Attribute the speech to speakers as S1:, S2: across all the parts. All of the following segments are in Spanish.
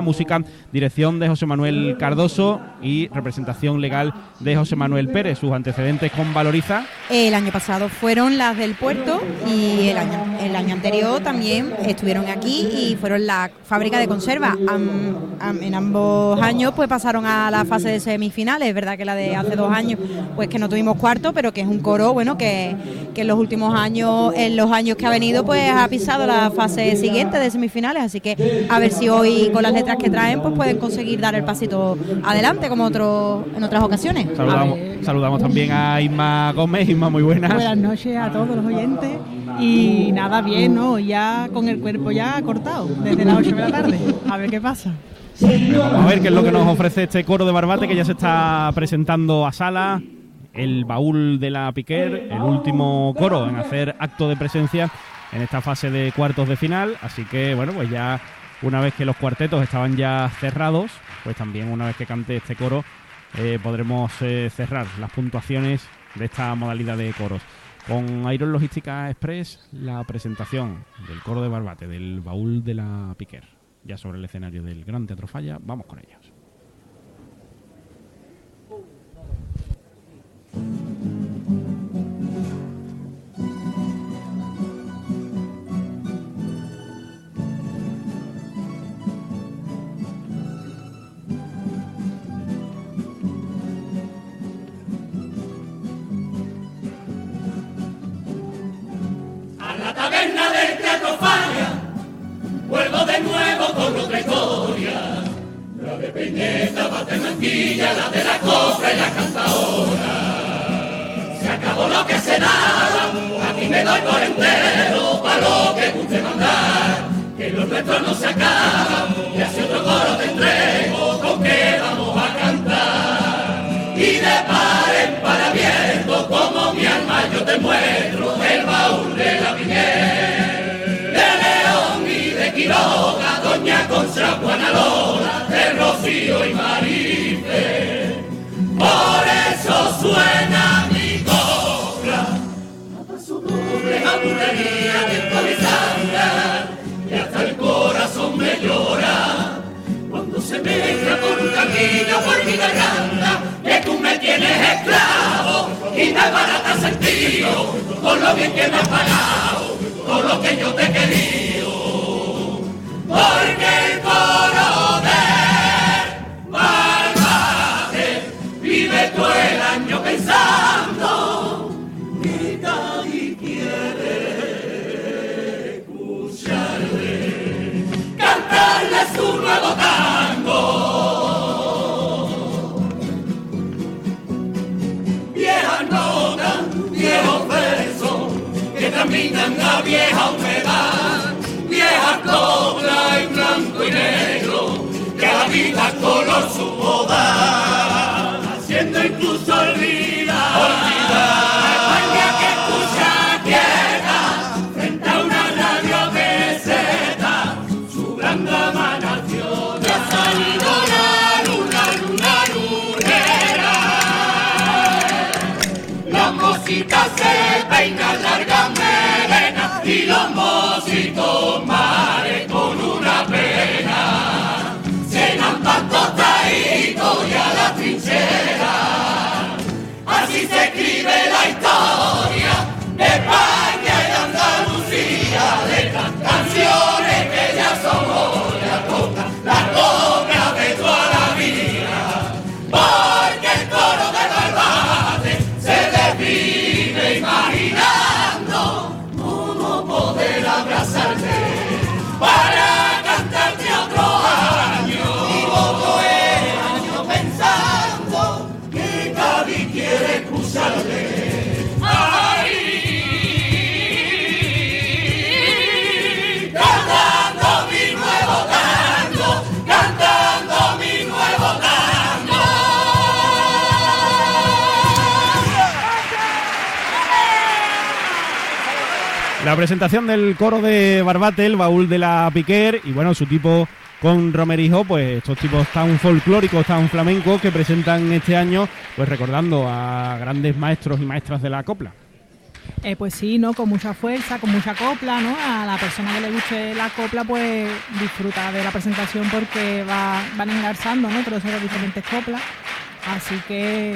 S1: Música, dirección de José Manuel Cardoso y representación legal de José Manuel Pérez. Sus antecedentes con Valoriza.
S2: El año pasado fueron las del puerto y el año, el año anterior también estuvieron aquí y fueron la fábrica de conserva. en ambos años pues pasaron a la fase de semifinales. Es verdad que la de hace dos años pues que no tuvimos cuarto, pero que es un coro bueno que, que en los últimos años, en los años que ha venido pues ha pisado la fase siguiente de semifinales. Así que a ver si hoy con las letras que traen, pues pueden conseguir dar el pasito adelante como otro, en otras ocasiones.
S1: Saludamos, también a Isma Gómez. Isma, muy buenas.
S3: Buenas noches a todos los oyentes. Y nada, bien, ¿no? Ya con el cuerpo ya cortado, desde las 8 de la tarde. A ver qué pasa.
S1: Vamos a ver qué es lo que nos ofrece este coro de Barbate que ya se está presentando a sala. El baúl de la Piquer, el último coro en hacer acto de presencia en esta fase de cuartos de final. Así que, bueno, pues ya una vez que los cuartetos estaban ya cerrados, pues también una vez que cante este coro eh, podremos eh, cerrar las puntuaciones de esta modalidad de coros. Con Iron Logística Express, la presentación del coro de Barbate, del baúl de la Piquer, ya sobre el escenario del Gran Teatro Falla, vamos con ellos.
S4: Vuelvo de nuevo con otra historia. La de Peñeta, Manquilla, la de la cofra y la cantadora. Se acabó lo que se daba, aquí me doy por entero, para lo que guste mandar, que los nuestros no se acaban, y así otro coro te entrego, con que vamos a cantar. Y de par en par como mi alma yo te muestro, el baúl de la piel. Quiroga, Doña Concha, Juana Lola, de Rocío y Marife. Por eso suena mi copla, a su dulce aburrería de y hasta el corazón me llora. Cuando se mezcla con un camino por mi garganta, que tú me tienes esclavo y me barata sentido, con lo bien que me has pagado, con lo que yo te he Vieja nota, viejo verso que caminan la vieja humedad vieja cobra vida color su boda, haciendo incluso olvidar, olvidar. La
S1: presentación del coro de Barbate, el baúl de la Piquer, y bueno, su tipo con Romerijo, pues estos tipos tan folclóricos, tan flamencos que presentan este año, pues recordando a grandes maestros y maestras de la copla.
S3: Eh, pues sí, ¿no? Con mucha fuerza, con mucha copla, ¿no? A la persona que le guste la copla, pues disfruta de la presentación porque va, van engarzando, ¿no? Todas esas diferentes coplas. Así que,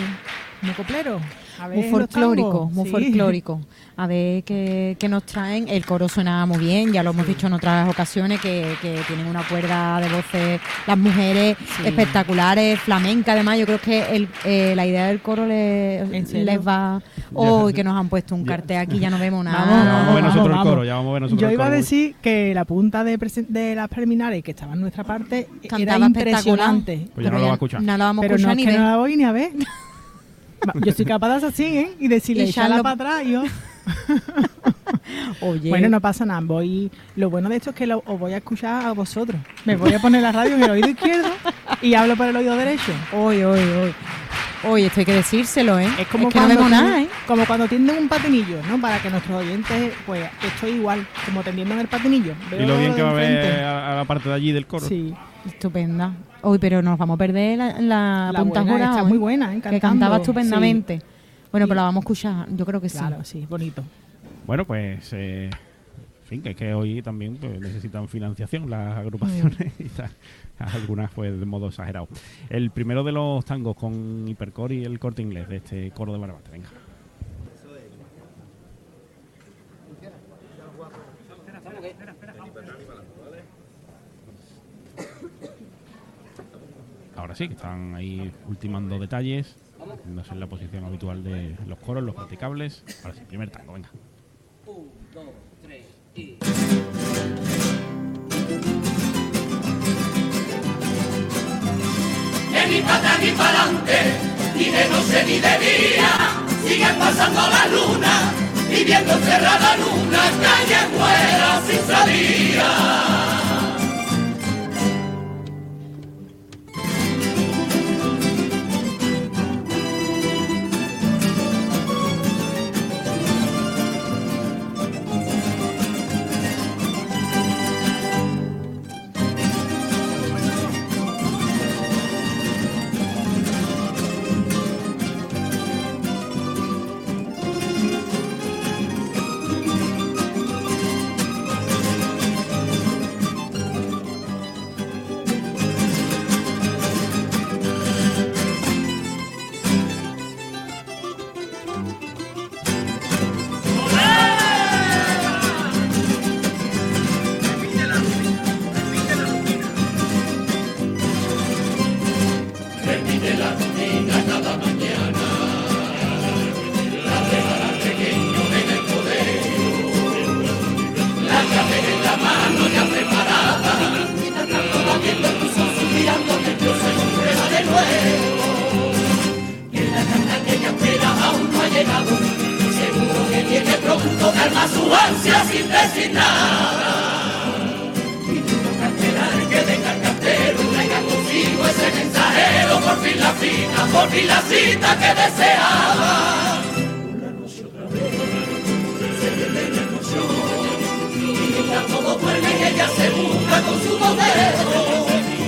S3: muy coplero. A ver
S2: Muy folclórico, muy
S3: Sí.
S2: folclórico. A ver qué, qué nos traen. El coro suena muy bien, ya lo hemos dicho en otras ocasiones, que, que tienen una cuerda de voces las mujeres
S3: Sí.
S2: espectaculares, flamenca además. Yo creo que el, eh, la idea del coro le-
S3: ¿En serio?
S2: les va... Hoy que nos han puesto un cartel aquí, ya no vemos nada.
S3: Vamos,
S1: Ya vamos a ver
S3: vamos,
S1: nosotros el coro, ya vamos a ver nosotros
S3: Yo
S1: el
S3: iba a decir que la punta de, presen- de las preliminares que estaba en nuestra parte
S2: Cantaba
S3: era
S2: espectacular.
S3: impresionante.
S1: Pues ya no lo va a escuchar.
S2: No lo vamos a
S3: Pero no
S2: escuchar
S3: es
S2: ni
S3: que
S2: ver.
S3: no la voy ni a ver. Yo soy capaz de hacer así, ¿eh? Y decirle,
S2: Y
S3: echarla para atrás. yo-
S2: Oye,
S3: Bueno, no pasa nada. Voy... Lo bueno de esto es que lo, os voy a escuchar a vosotros. Me voy a poner la radio en el oído izquierdo y hablo por el oído derecho.
S2: hoy, hoy, hoy. Hoy, esto hay que decírselo, ¿eh?
S3: Es como
S2: que no
S3: cuando
S2: vemos
S3: tú-
S2: nada, ¿eh?
S3: Como cuando tienden un patinillo, ¿no? Para que nuestros oyentes, pues, estoy igual, como tendiendo en el patinillo.
S1: Y lo bien que va a ver a, a la parte de allí del coro.
S3: Sí.
S2: Estupenda. Hoy, pero nos vamos a perder la, la,
S3: La
S2: punta
S3: buena, está muy buena, ¿eh?
S2: Que cantaba estupendamente. Bueno,
S3: Sí.
S2: pero la vamos a escuchar, yo creo que sí.
S3: Claro, sí, bonito.
S1: Bueno, pues, eh, en fin, que es que hoy también pues, necesitan financiación las agrupaciones y tal. Algunas, pues, de modo exagerado. El primero de los tangos con Hipercore y el corte inglés de este coro de Barbate. Venga. Ahora sí, que están ahí ultimando detalles, no en la posición habitual de los coros, los practicables. Ahora sí, primer tango, venga.
S4: que ni para ni para adelante, ni de noche ni de día, siguen pasando la luna, y viendo cerrada luna, calle fuera sin salida. Con su modelo,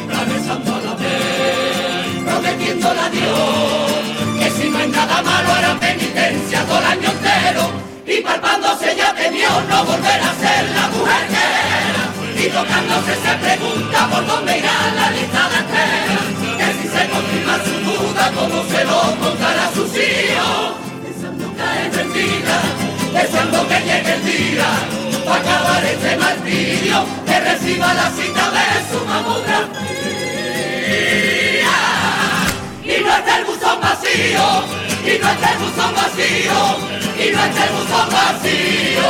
S4: regresando a la vez, prometiéndole a Dios, que si no es nada malo hará penitencia todo el año entero, y palpándose ya temió no volver a ser la mujer que era, y tocándose se pregunta por dónde irá la lista de espera, que si se confirma su duda, cómo se lo contará a sus hijos, pensando caer rendida, deseando que llegue el día, para acabar este martirio, que reciba la cita de su mamografía. Y no esté el buzón vacío, y no esté el buzón vacío, y no esté el buzón vacío.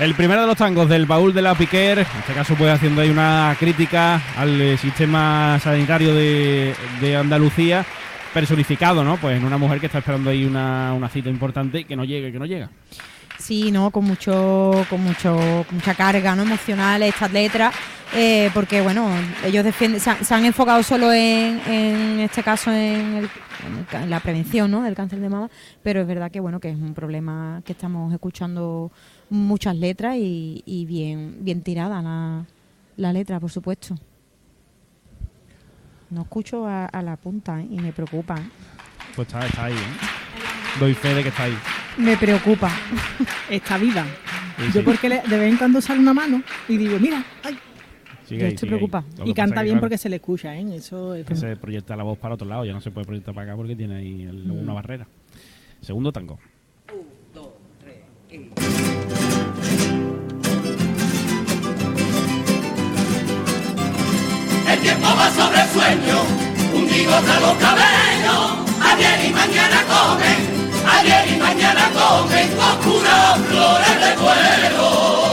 S1: El primero de los tangos del baúl de la Piquer, en este caso pues haciendo ahí una crítica al sistema sanitario de, de Andalucía, personificado, ¿no? Pues en una mujer que está esperando ahí una, una cita importante y que no llega, que no llega.
S2: Sí, ¿no? Con mucho, con mucho, mucha carga ¿no? emocional estas letras, eh, porque bueno, ellos defienden, se han, se han enfocado solo en, en este caso en, el- en el la prevención ¿no? del cáncer de mama, pero es verdad que bueno que es un problema que estamos escuchando muchas letras y, y bien, bien tirada la, la letra, por supuesto. No escucho a, a la punta ¿eh? y me preocupa. ¿eh?
S1: Pues está, está ahí, ¿eh? Doy fe de que está ahí.
S3: Me preocupa. Está viva.
S1: Sí,
S3: Yo
S1: sí.
S3: porque le- de vez en cuando sale una mano y digo, mira, ay,
S1: Sigue
S3: yo
S1: ahí,
S3: estoy preocupada. Y canta
S1: que,
S3: bien
S1: claro,
S3: porque se le escucha, ¿eh? Eso es
S1: que se proyecta la voz para otro lado, ya no se puede proyectar para acá porque tiene ahí el-
S3: Mm.
S1: una barrera. Segundo tango.
S4: Tiempo va sobre el sueño, hundido tras los cabellos. Ayer y mañana comen, ayer y mañana comen oscuras flores de fuego.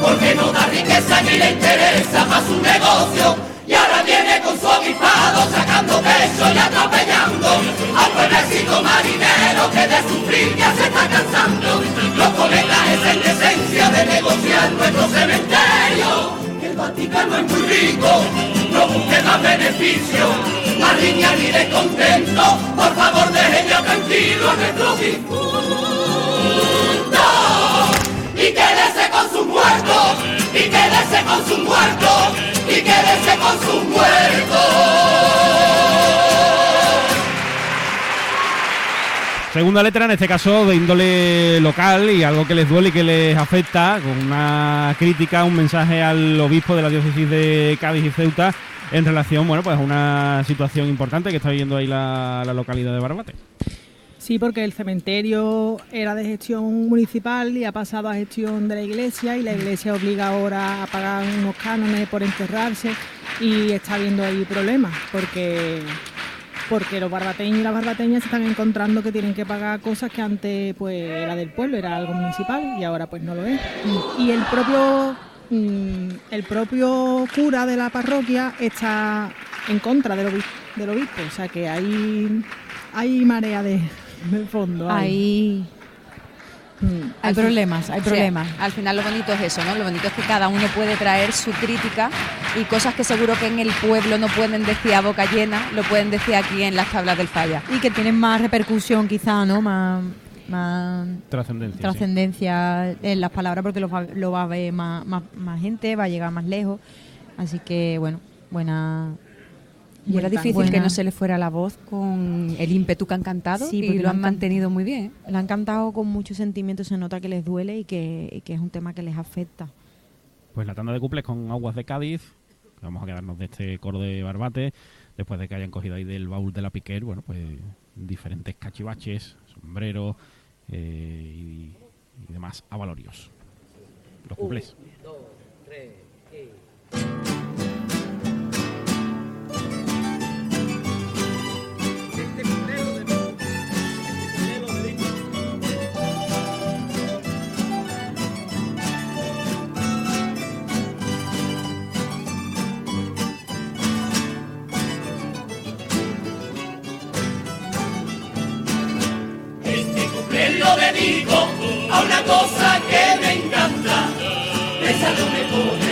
S4: Porque no da riqueza ni le interesa para su negocio. Y ahora viene con su obispado sacando pecho y atropellando al pueblecito marinero que de sufrir ya se está cansando. Los colegas es en decencia de negociar nuestro cementerio. El Vaticano es muy rico, no busque más beneficio, más riña ni descontento. Por favor dejen ya tranquilo a nuestros difuntos
S1: Segunda letra, en este caso de índole local y algo que les duele y que les afecta, con una crítica, un mensaje al obispo de la diócesis de Cádiz y Ceuta en relación, bueno, pues a una situación importante que está viviendo ahí la, la localidad de Barbate.
S3: Sí, porque el cementerio era de gestión municipal y ha pasado a gestión de la iglesia y la iglesia obliga ahora a pagar unos cánones por enterrarse y está habiendo ahí problemas porque porque los barbateños y las barbateñas se están encontrando que tienen que pagar cosas que antes pues era del pueblo, era algo municipal y ahora pues no lo es. Y el propio mm, el propio cura de la parroquia está en contra del obispo, del obispo o sea que hay hay marea de, de fondo.
S2: Hay,
S3: Mm.
S2: hay problemas, hay
S5: Sí,
S2: problemas.
S5: al final lo bonito es eso, ¿no? Lo bonito es que cada uno puede traer su crítica y cosas que seguro que en el pueblo no pueden decir a boca llena, lo pueden decir aquí en las tablas del falla.
S2: Y que tienen más repercusión quizá, ¿no? Más, más
S1: Trascendencia. sí.
S2: trascendencia en las palabras porque lo va, lo va a ver más, más, más gente, va a llegar más lejos. Así que, bueno, buena...
S5: Y era difícil
S2: buena-
S5: que no se le fuera la voz con el ímpetu que han cantado
S2: Sí,
S5: y
S2: porque
S5: lo
S2: lo
S5: han mantenido muy bien.
S2: La han cantado con mucho sentimiento, se nota que les duele y que, y que es un tema que les afecta.
S1: Pues la tanda de cuples con Aguas de Cádiz. Vamos a quedarnos de este coro de Barbate. Después de que hayan cogido ahí del baúl de la Piquer, bueno, pues diferentes cachivaches, sombreros eh, y, y demás avalorios. Los cuples.
S4: Este a una cosa que me encanta. Esa no me pone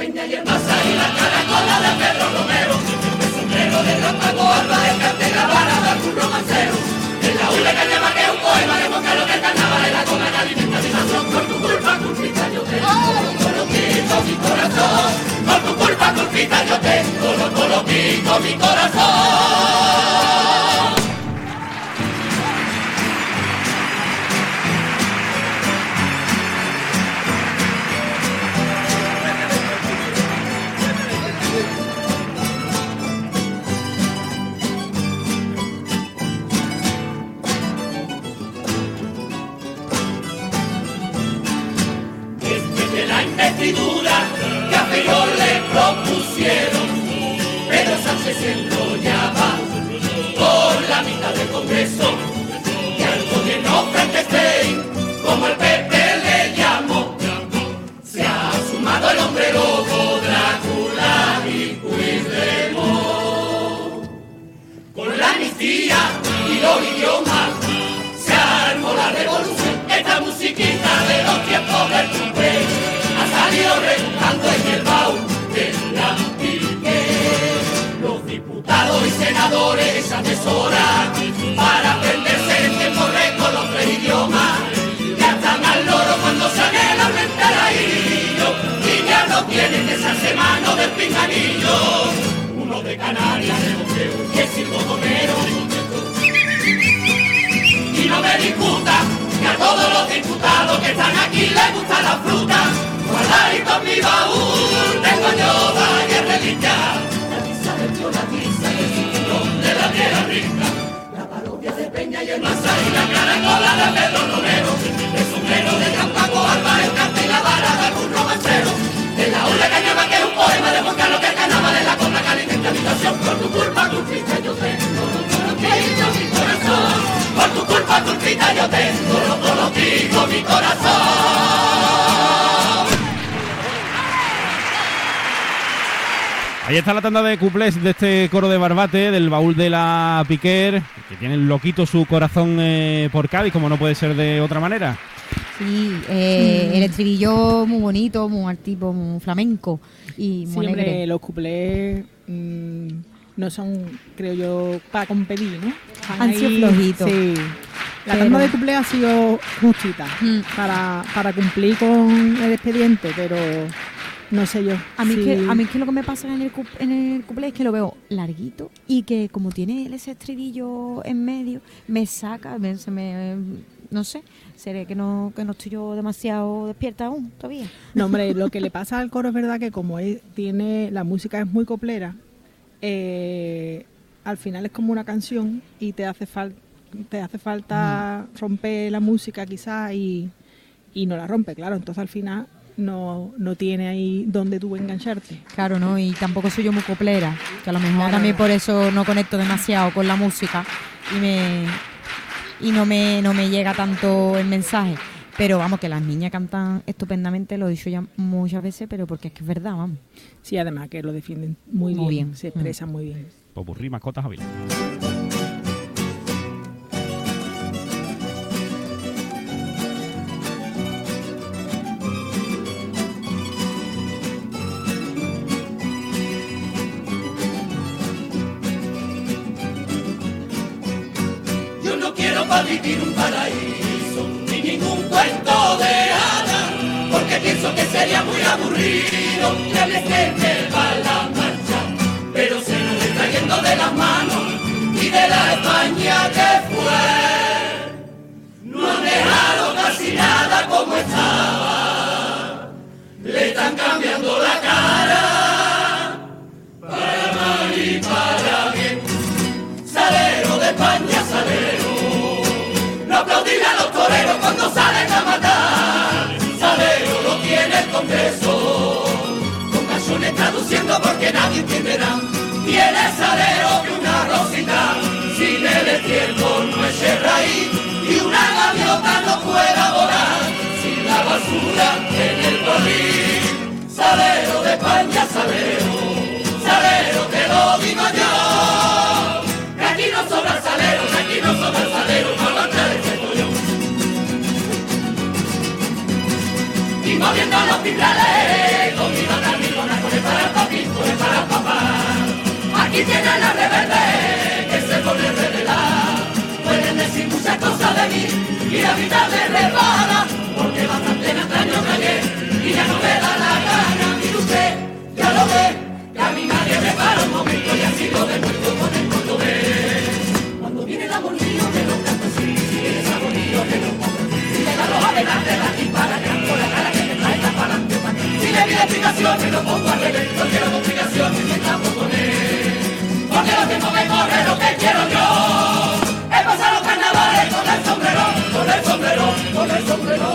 S4: Peña y el Masa y la caracola de Pedro Romero, el sombrero de Rámpago Alba, el cartel, la vara de algún romancero, en la hule que llama que un poema de Moncarlo que carnaval de la cola que alimenta mi por tu culpa, culpita yo tengo mi corazón, por tu culpa culpita yo lo coloquito mi corazón. Se por la mitad del Congreso y se atesoran para aprenderse en tiempo récord los tres idiomas. Ya están al loro cuando se anhelan ellos y ya no tienen esa semana del pinganillo. Uno de Canarias, que es Silvo Gomero. Y no me discuta que a todos los diputados que están aquí les gusta la fruta Guardadito en mi baúl tengo yo varias reliquias. La tío, de Pedro Romero. El sombrero de Campaco Alba, el cartel y la vara de algún romancero. En la urna cañaba que es un poema de Juan Carlos que ganaba de la cobra caliente en habitación. Por tu culpa, culpita yo tengo mi corazón. Por tu culpa, culpita yo tengo lo digo mi corazón.
S1: Ahí está la tanda de cuplés de este coro de Barbate, del baúl de la Piquer, que tiene loquito su corazón eh, por Cádiz, como no puede ser de otra manera.
S2: Sí, eh, el estribillo muy bonito, muy tipo, muy flamenco y muy
S3: sí, los cuplés mm, no son, creo yo, para competir, ¿no?
S2: Han sido flojitos.
S3: Sí. La tanda de cuplés ha sido justita mm. para, para cumplir con el expediente, pero no sé yo.
S2: A mí, que, a mí que lo que me pasa en el, en el couple es que lo veo larguito y que como tiene ese estribillo en medio, me saca, me, se me, no sé, seré que no, que no estoy yo demasiado despierta aún todavía.
S3: No, hombre, lo que le pasa al coro es verdad que como tiene, la música es muy coplera, eh, al final es como una canción y te hace falta te hace falta romper la música quizás y, y no la rompe, claro. Entonces al final no, no tiene ahí donde tú engancharte.
S2: Claro, ¿no? Y tampoco soy yo muy coplera, que a lo mejor también por eso no conecto demasiado con la música y me y no me, no me llega tanto el mensaje. Pero vamos, que las niñas cantan estupendamente, lo he dicho ya muchas veces, pero porque es que es verdad, vamos.
S3: Sí, además que lo defienden muy, bien, se expresan muy bien.
S1: Popurrí, mascotas,
S4: para vivir un paraíso, ni ningún cuento de hadas, porque pienso que sería muy aburrido que hables de va la marcha, pero se nos está yendo de las manos y de la España que fue. No han dejado casi nada como estaba, le están cambiando la cara. Congreso, con canciones traduciendo porque nadie entenderá. Tiene salero que una rosita, sin el estiércol no es raíz y una gaviota no pueda volar sin la basura en el barril. Salero de España, salero, salero te lo digo yo. Los timbrales, con mi banda milona, con el para el papi, con el para el papá. Aquí tiene la rebelde que se pone revelar. Pueden decir muchas cosas de mí y la vida me repara, porque bastante me extraño ayer y ya no me da la gana. Mire usted, ya lo ve, que a mí nadie me para un momento y así lo demuestro con el cordobés. Cuando viene el amorío de los cantos, si eres amorío de los cantos, si me da los adelante, la dispara, con la cara si le pide explicaciones, lo pongo al no quiero complicaciones, me estamos con. Porque lo tengo que correr lo que quiero yo. Es pasar los carnavales con el sombrero, con el sombrero, con el sombrero.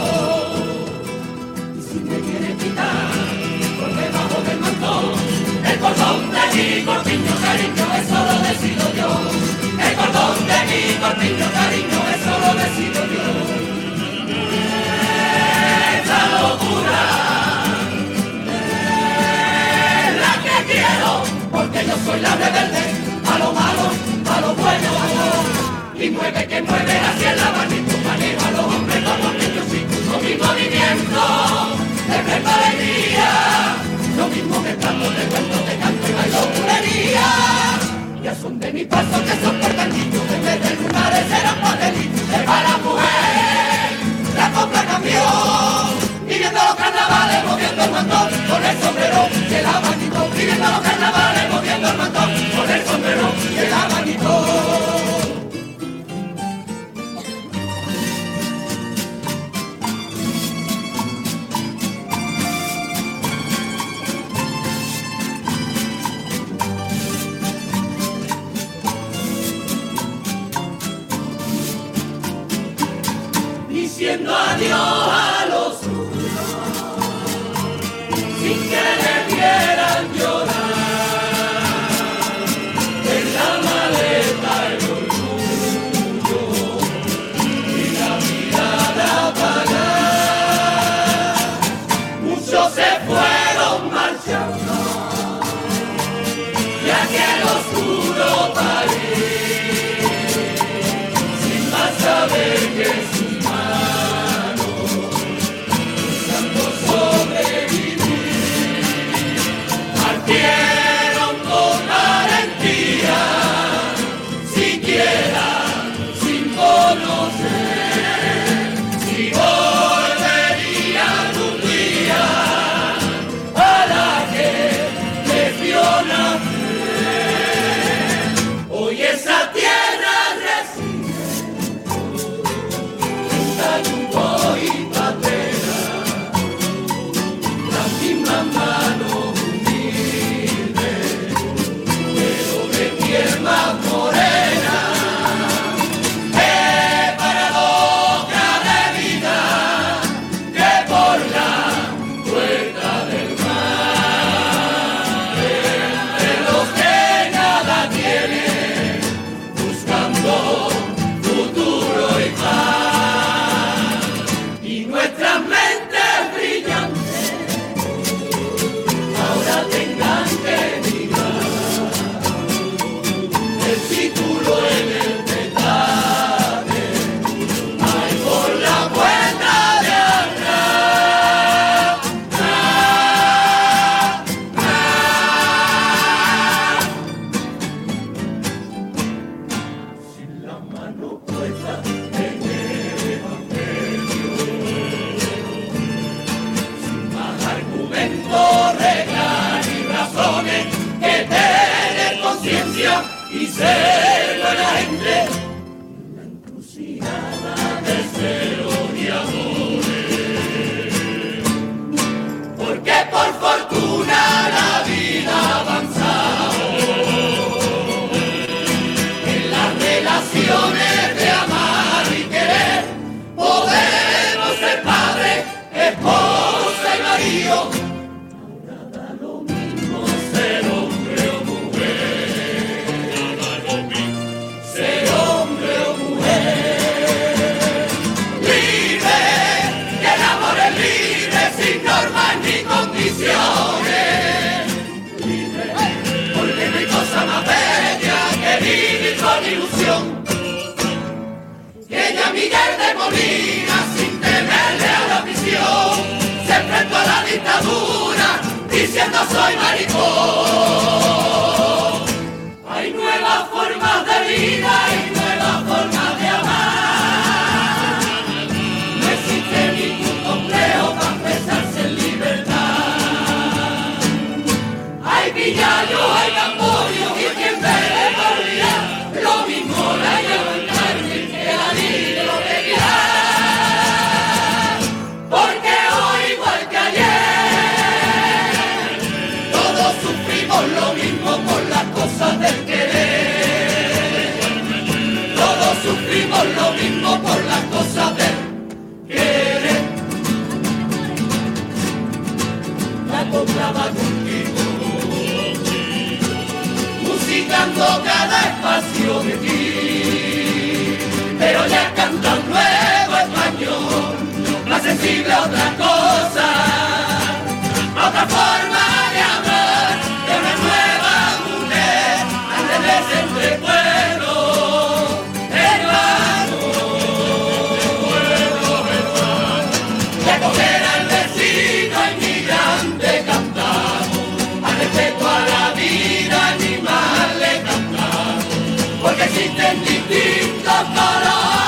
S4: Y si me quiere quitar por debajo del mantón, el cordón de mi corpiño, cariño, eso lo decido yo. El cordón de mi corpiño, cariño, eso lo decido yo. Porque yo soy la rebelde, a lo malo, a lo bueno. Y mueve que mueve hacia el abanico, manejo a los hombres como niños y con mi movimiento, de alegría, lo mismo que canto de cuento, de canto y bailo bulería. Y al son de mi paso que son portanillos, en vez de lunares eran papelitos, Molina sin temerle a la prisión, se enfrentó a la dictadura diciendo soy maricón. Hay nuevas formas de vida. si te invitim la cara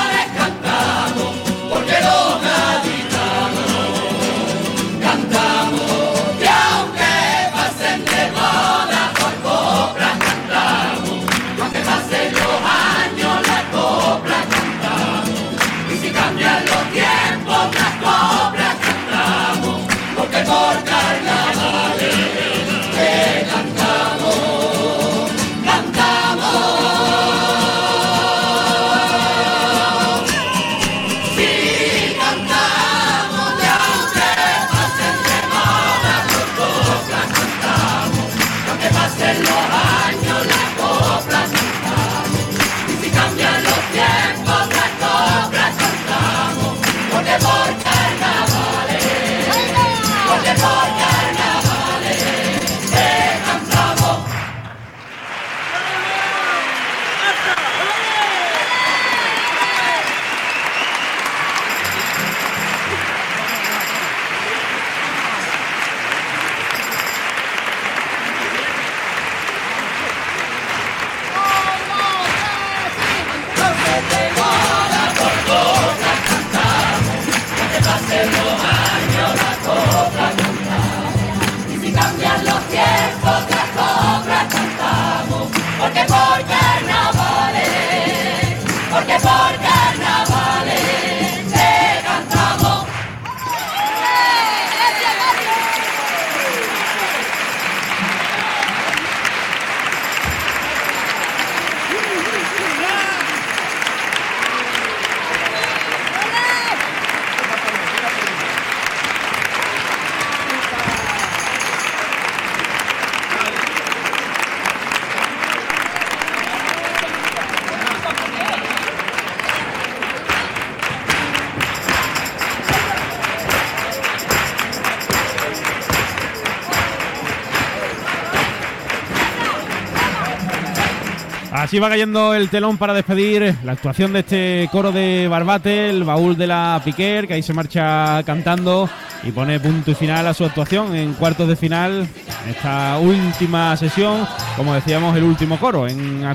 S1: Así va cayendo el telón para despedir la actuación de este coro de Barbate, el baúl de la Piquer, que ahí se marcha cantando y pone punto y final a su actuación en cuartos de final, en esta última sesión, como decíamos, el último coro